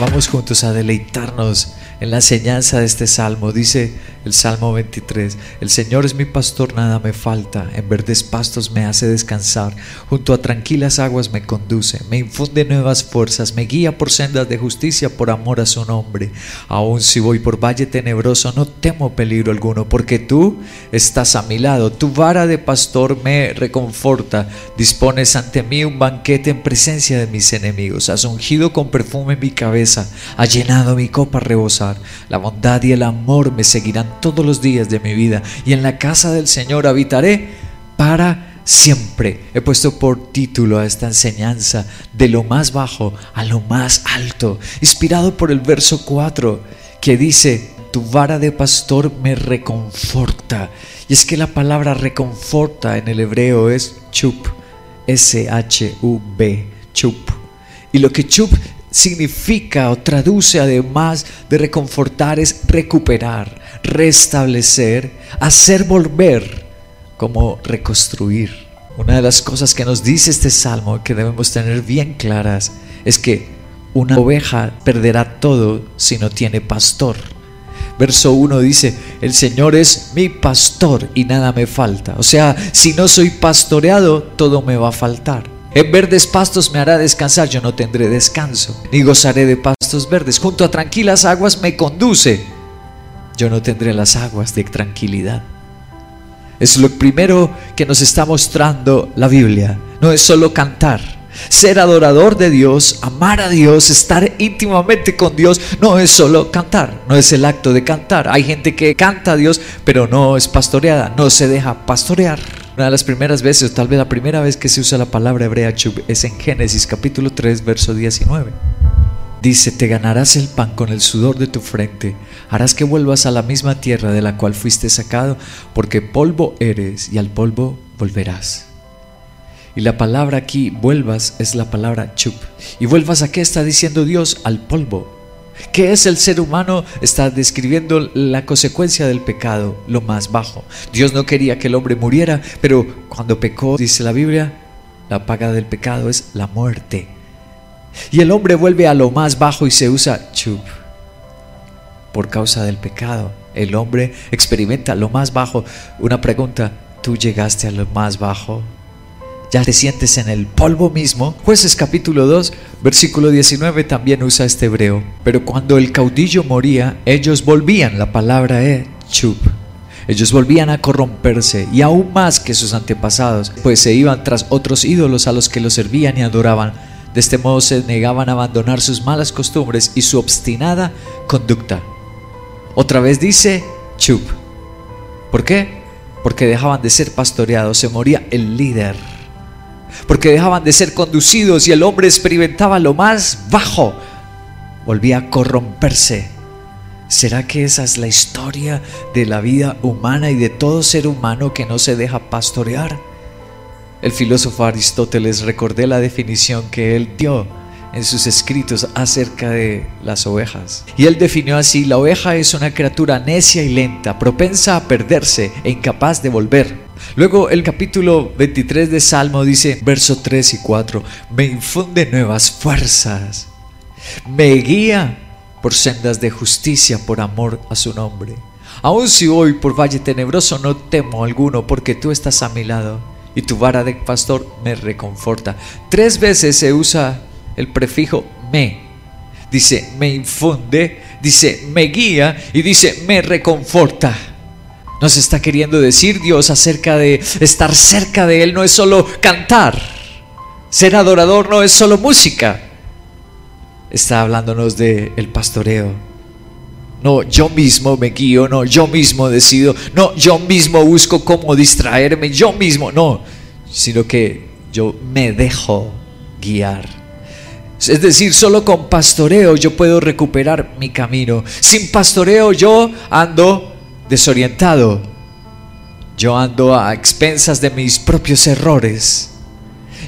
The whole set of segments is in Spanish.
Vamos juntos a deleitarnos en la enseñanza de este salmo. Dice el Salmo 23, el Señor es mi pastor, nada me falta, en verdes pastos me hace descansar, junto a tranquilas aguas me conduce, me infunde nuevas fuerzas, me guía por sendas de justicia por amor a su nombre. Aun si voy por valle tenebroso, no temo peligro alguno, porque tú estás a mi lado, tu vara de pastor me reconforta, dispones ante mí un banquete en presencia de mis enemigos, has ungido con perfume mi cabeza, ha llenado mi copa a rebosar, la bondad y el amor me seguirán todos los días de mi vida y en la casa del Señor habitaré para siempre. He puesto por título a esta enseñanza de lo más bajo a lo más alto, inspirado por el verso 4 que dice, tu vara de pastor me reconforta. Y es que la palabra reconforta en el hebreo es chup, S-H-U-B, chup. Y lo que chup significa o traduce además de reconfortar es recuperar, restablecer, hacer volver, como reconstruir. Una de las cosas que nos dice este salmo que debemos tener bien claras es que una oveja perderá todo si no tiene pastor. Verso 1 dice, el Señor es mi pastor y nada me falta. O sea, si no soy pastoreado, todo me va a faltar. En verdes pastos me hará descansar, yo no tendré descanso, ni gozaré de pastos verdes. Junto a tranquilas aguas me conduce, yo no tendré las aguas de tranquilidad. Es lo primero que nos está mostrando la Biblia. No es solo cantar. Ser adorador de Dios, amar a Dios, estar íntimamente con Dios, no es solo cantar, no es el acto de cantar. Hay gente que canta a Dios, pero no es pastoreada, no se deja pastorear. Una de las primeras veces, o tal vez la primera vez que se usa la palabra hebrea es en Génesis capítulo 3, verso 19. Dice, te ganarás el pan con el sudor de tu frente, harás que vuelvas a la misma tierra de la cual fuiste sacado, porque polvo eres y al polvo volverás. Y la palabra aquí, vuelvas, es la palabra chup. ¿Y vuelvas a qué está diciendo Dios? Al polvo. ¿Qué es el ser humano? Está describiendo la consecuencia del pecado, lo más bajo. Dios no quería que el hombre muriera, pero cuando pecó, dice la Biblia, la paga del pecado es la muerte. Y el hombre vuelve a lo más bajo y se usa chup. Por causa del pecado, el hombre experimenta lo más bajo. Una pregunta, ¿tú llegaste a lo más bajo? ya te sientes en el polvo mismo. Jueces capítulo 2, versículo 19 también usa este hebreo. Pero cuando el caudillo moría, ellos volvían, la palabra es chup. Ellos volvían a corromperse y aún más que sus antepasados, pues se iban tras otros ídolos a los que los servían y adoraban. De este modo se negaban a abandonar sus malas costumbres y su obstinada conducta. Otra vez dice chup. ¿Por qué? Porque dejaban de ser pastoreados, se moría el líder porque dejaban de ser conducidos y el hombre experimentaba lo más bajo, volvía a corromperse. ¿Será que esa es la historia de la vida humana y de todo ser humano que no se deja pastorear? El filósofo Aristóteles recordé la definición que él dio en sus escritos acerca de las ovejas. Y él definió así, la oveja es una criatura necia y lenta, propensa a perderse e incapaz de volver. Luego el capítulo 23 de Salmo dice, verso 3 y 4, me infunde nuevas fuerzas, me guía por sendas de justicia por amor a su nombre. Aun si voy por valle tenebroso no temo alguno porque tú estás a mi lado y tu vara de pastor me reconforta. Tres veces se usa el prefijo me. Dice me infunde, dice me guía y dice me reconforta. Nos está queriendo decir Dios acerca de estar cerca de Él no es solo cantar. Ser adorador no es solo música. Está hablándonos de el pastoreo. No, yo mismo me guío, no, yo mismo decido, no, yo mismo busco cómo distraerme, yo mismo, no, sino que yo me dejo guiar. Es decir, solo con pastoreo yo puedo recuperar mi camino. Sin pastoreo yo ando desorientado. Yo ando a expensas de mis propios errores.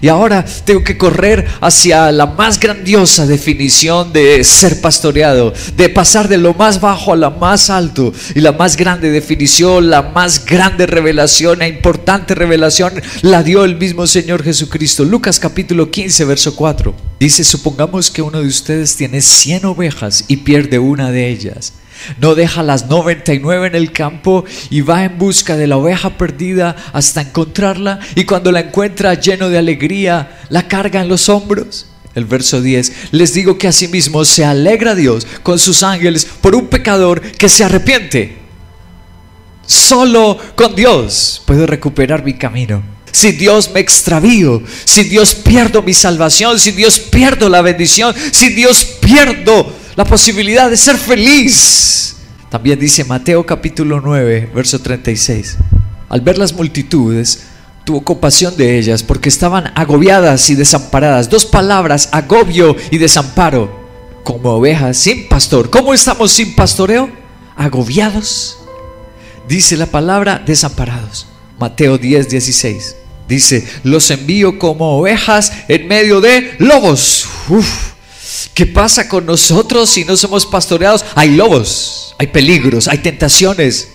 Y ahora tengo que correr hacia la más grandiosa definición de ser pastoreado, de pasar de lo más bajo a lo más alto. Y la más grande definición, la más grande revelación e importante revelación la dio el mismo Señor Jesucristo. Lucas capítulo 15, verso 4. Dice, supongamos que uno de ustedes tiene 100 ovejas y pierde una de ellas. No deja las 99 en el campo y va en busca de la oveja perdida hasta encontrarla y cuando la encuentra lleno de alegría, la carga en los hombros. El verso 10, les digo que asimismo se alegra Dios con sus ángeles por un pecador que se arrepiente. Solo con Dios puedo recuperar mi camino. Si Dios me extravío, si Dios pierdo mi salvación, si Dios pierdo la bendición, si Dios pierdo la posibilidad de ser feliz. También dice Mateo capítulo 9, verso 36. Al ver las multitudes, tuvo compasión de ellas porque estaban agobiadas y desamparadas. Dos palabras, agobio y desamparo. Como ovejas sin pastor. ¿Cómo estamos sin pastoreo? Agobiados. Dice la palabra desamparados. Mateo 10, 16. Dice, los envío como ovejas en medio de lobos. Uf ¿Qué pasa con nosotros si no somos pastoreados? Hay lobos, hay peligros, hay tentaciones,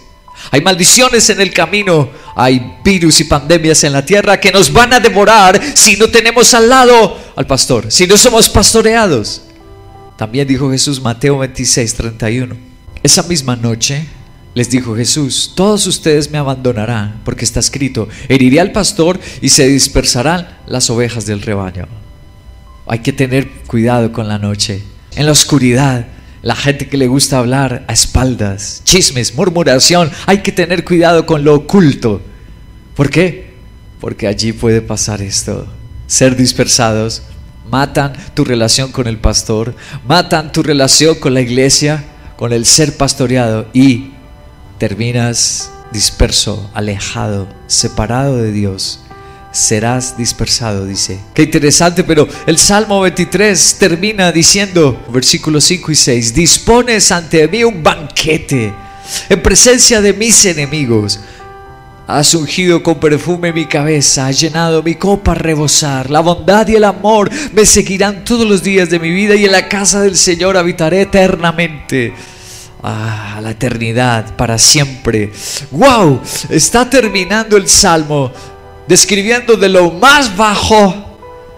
hay maldiciones en el camino, hay virus y pandemias en la tierra que nos van a devorar si no tenemos al lado al pastor, si no somos pastoreados. También dijo Jesús Mateo 26, 31. Esa misma noche les dijo Jesús, todos ustedes me abandonarán, porque está escrito, heriré al pastor y se dispersarán las ovejas del rebaño. Hay que tener cuidado con la noche. En la oscuridad, la gente que le gusta hablar a espaldas, chismes, murmuración, hay que tener cuidado con lo oculto. ¿Por qué? Porque allí puede pasar esto. Ser dispersados matan tu relación con el pastor, matan tu relación con la iglesia, con el ser pastoreado y terminas disperso, alejado, separado de Dios serás dispersado, dice. Qué interesante, pero el Salmo 23 termina diciendo, versículos 5 y 6, dispones ante mí un banquete en presencia de mis enemigos. Has ungido con perfume mi cabeza, has llenado mi copa a rebosar. La bondad y el amor me seguirán todos los días de mi vida y en la casa del Señor habitaré eternamente. Ah, la eternidad, para siempre. ¡Wow! Está terminando el salmo describiendo de lo más bajo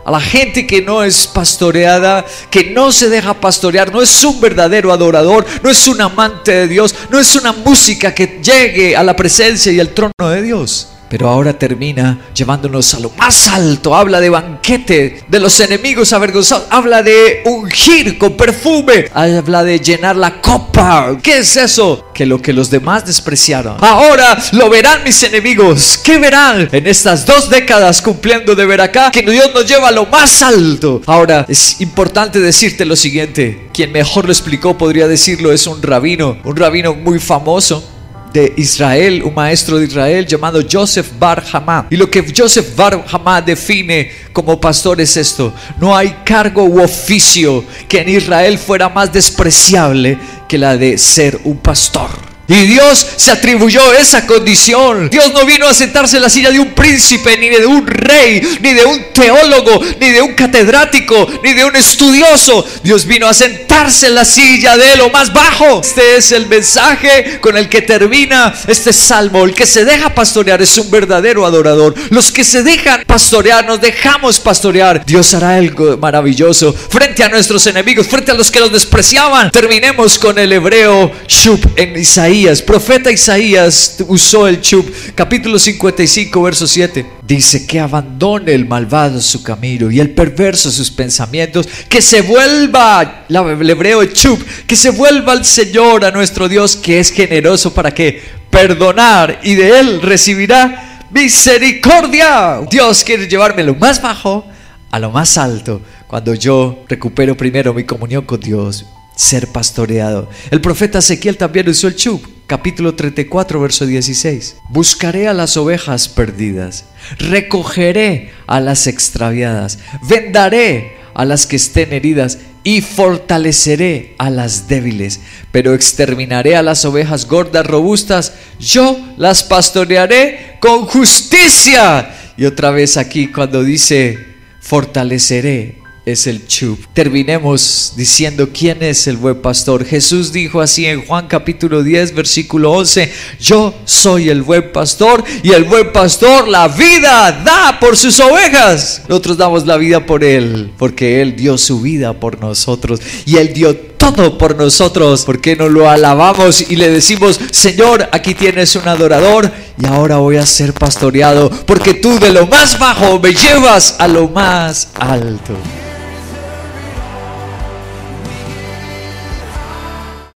a la gente que no es pastoreada, que no se deja pastorear, no es un verdadero adorador, no es un amante de Dios, no es una música que llegue a la presencia y al trono de Dios. Pero ahora termina llevándonos a lo más alto. Habla de banquete de los enemigos avergonzados. Habla de ungir con perfume. Habla de llenar la copa. ¿Qué es eso? Que lo que los demás despreciaron. Ahora lo verán mis enemigos. ¿Qué verán en estas dos décadas cumpliendo de ver acá? Que Dios nos lleva a lo más alto. Ahora es importante decirte lo siguiente. Quien mejor lo explicó podría decirlo es un rabino. Un rabino muy famoso de Israel, un maestro de Israel llamado Joseph Bar Hamá. Y lo que Joseph Bar Hamá define como pastor es esto: no hay cargo u oficio que en Israel fuera más despreciable que la de ser un pastor. Y Dios se atribuyó esa condición. Dios no vino a sentarse en la silla de un príncipe, ni de un rey, ni de un teólogo, ni de un catedrático, ni de un estudioso. Dios vino a sentarse en la silla de lo más bajo. Este es el mensaje con el que termina este salmo. El que se deja pastorear es un verdadero adorador. Los que se dejan pastorear, nos dejamos pastorear. Dios hará algo maravilloso frente a nuestros enemigos, frente a los que los despreciaban. Terminemos con el hebreo Shub en Isaías profeta Isaías usó el chub, capítulo 55, verso 7. Dice que abandone el malvado su camino y el perverso sus pensamientos, que se vuelva, el hebreo chub, que se vuelva al Señor, a nuestro Dios, que es generoso para que perdonar y de él recibirá misericordia. Dios quiere llevarme lo más bajo a lo más alto cuando yo recupero primero mi comunión con Dios, ser pastoreado. El profeta Ezequiel también usó el chub, capítulo 34, verso 16. Buscaré a las ovejas perdidas, recogeré a las extraviadas, vendaré a las que estén heridas y fortaleceré a las débiles, pero exterminaré a las ovejas gordas robustas, yo las pastorearé con justicia. Y otra vez aquí cuando dice, fortaleceré es el chup. Terminemos diciendo quién es el buen pastor. Jesús dijo así en Juan capítulo 10, versículo 11, yo soy el buen pastor y el buen pastor la vida da por sus ovejas. Nosotros damos la vida por él, porque él dio su vida por nosotros y él dio todo por nosotros. porque no lo alabamos y le decimos, Señor, aquí tienes un adorador y ahora voy a ser pastoreado porque tú de lo más bajo me llevas a lo más alto.